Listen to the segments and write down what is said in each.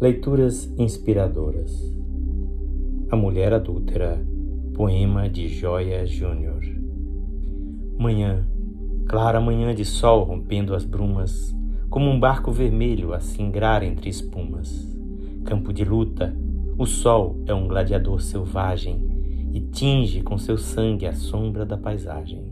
Leituras inspiradoras. A Mulher Adúltera, poema de Joia Júnior. Manhã, clara manhã de sol rompendo as brumas, como um barco vermelho a singrar entre espumas. Campo de luta, o sol é um gladiador selvagem e tinge com seu sangue a sombra da paisagem.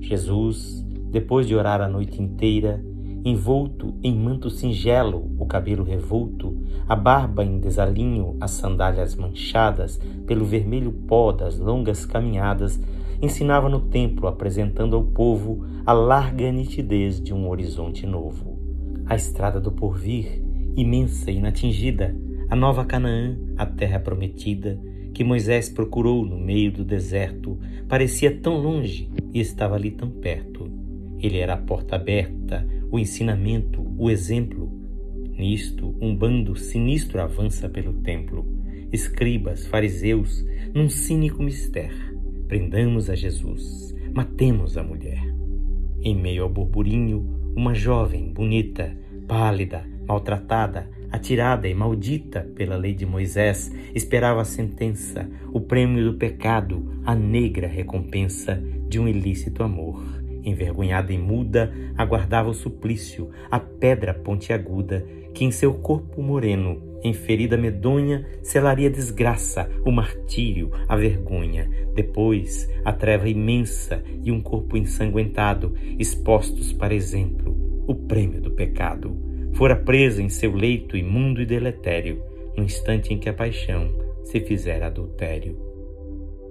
Jesus, depois de orar a noite inteira, envolto em manto singelo, o cabelo revolto, a barba em desalinho, as sandálias manchadas pelo vermelho pó das longas caminhadas, ensinava no templo, apresentando ao povo a larga nitidez de um horizonte novo. A estrada do porvir, imensa e inatingida, a nova Canaã, a terra prometida, que Moisés procurou no meio do deserto, parecia tão longe e estava ali tão perto. Ele era a porta aberta, o ensinamento, o exemplo. Nisto, um bando sinistro avança pelo templo. Escribas, fariseus, num cínico mistério. Prendamos a Jesus, matemos a mulher. Em meio ao burburinho, uma jovem, bonita, pálida, maltratada, atirada e maldita pela lei de Moisés, esperava a sentença, o prêmio do pecado, a negra recompensa de um ilícito amor envergonhada e muda, aguardava o suplício, a pedra pontiaguda, que em seu corpo moreno, em ferida medonha, selaria a desgraça, o martírio, a vergonha. Depois, a treva imensa e um corpo ensanguentado, expostos para exemplo, o prêmio do pecado. Fora presa em seu leito imundo e deletério, no instante em que a paixão se fizera adultério.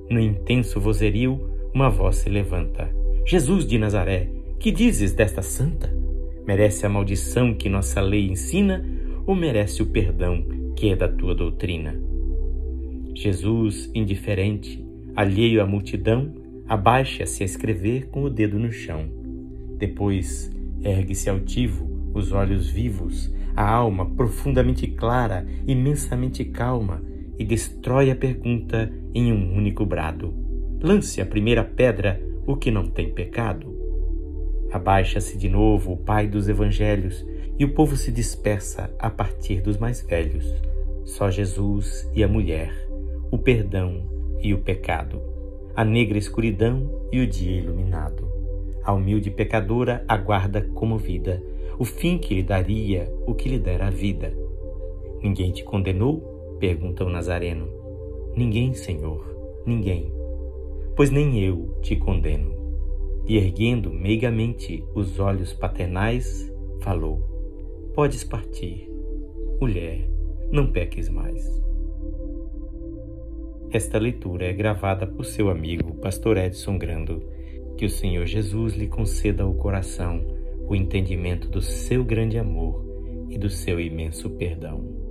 No intenso vozerio, uma voz se levanta Jesus de Nazaré, que dizes desta santa? Merece a maldição que nossa lei ensina ou merece o perdão que é da tua doutrina? Jesus, indiferente, alheio à multidão, abaixa-se a escrever com o dedo no chão. Depois ergue-se altivo, os olhos vivos, a alma profundamente clara, imensamente calma, e destrói a pergunta em um único brado. Lance a primeira pedra o que não tem pecado. Abaixa-se de novo o Pai dos Evangelhos e o povo se dispersa a partir dos mais velhos. Só Jesus e a mulher, o perdão e o pecado, a negra escuridão e o dia iluminado. A humilde pecadora aguarda comovida o fim que lhe daria o que lhe dera a vida. Ninguém te condenou? pergunta o Nazareno. Ninguém, Senhor, ninguém pois nem eu te condeno. E erguendo meigamente os olhos paternais, falou: Podes partir, mulher, não peques mais. Esta leitura é gravada por seu amigo, Pastor Edson Grando. Que o Senhor Jesus lhe conceda ao coração o entendimento do seu grande amor e do seu imenso perdão.